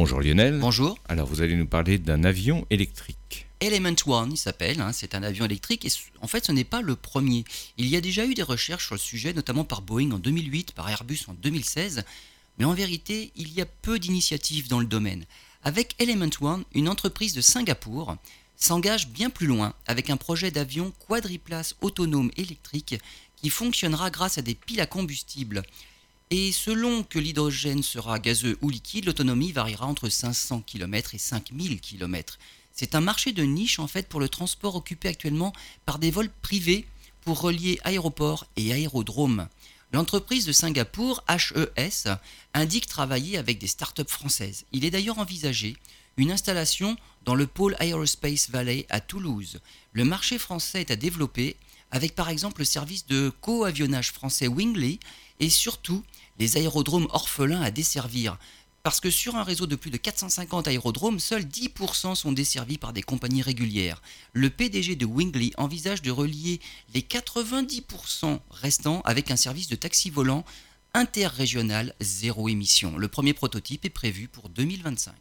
Bonjour Lionel. Bonjour. Alors vous allez nous parler d'un avion électrique. Element One, il s'appelle, hein, c'est un avion électrique et en fait ce n'est pas le premier. Il y a déjà eu des recherches sur le sujet, notamment par Boeing en 2008, par Airbus en 2016, mais en vérité il y a peu d'initiatives dans le domaine. Avec Element One, une entreprise de Singapour s'engage bien plus loin avec un projet d'avion quadriplace autonome électrique qui fonctionnera grâce à des piles à combustible. Et selon que l'hydrogène sera gazeux ou liquide, l'autonomie variera entre 500 km et 5000 km. C'est un marché de niche en fait pour le transport occupé actuellement par des vols privés pour relier aéroports et aérodromes. L'entreprise de Singapour, HES, indique travailler avec des startups françaises. Il est d'ailleurs envisagé une installation dans le pôle Aerospace Valley à Toulouse. Le marché français est à développer avec par exemple le service de co-avionnage français Wingley et surtout les aérodromes orphelins à desservir. Parce que sur un réseau de plus de 450 aérodromes, seuls 10% sont desservis par des compagnies régulières. Le PDG de Wingley envisage de relier les 90% restants avec un service de taxi volant interrégional zéro émission. Le premier prototype est prévu pour 2025.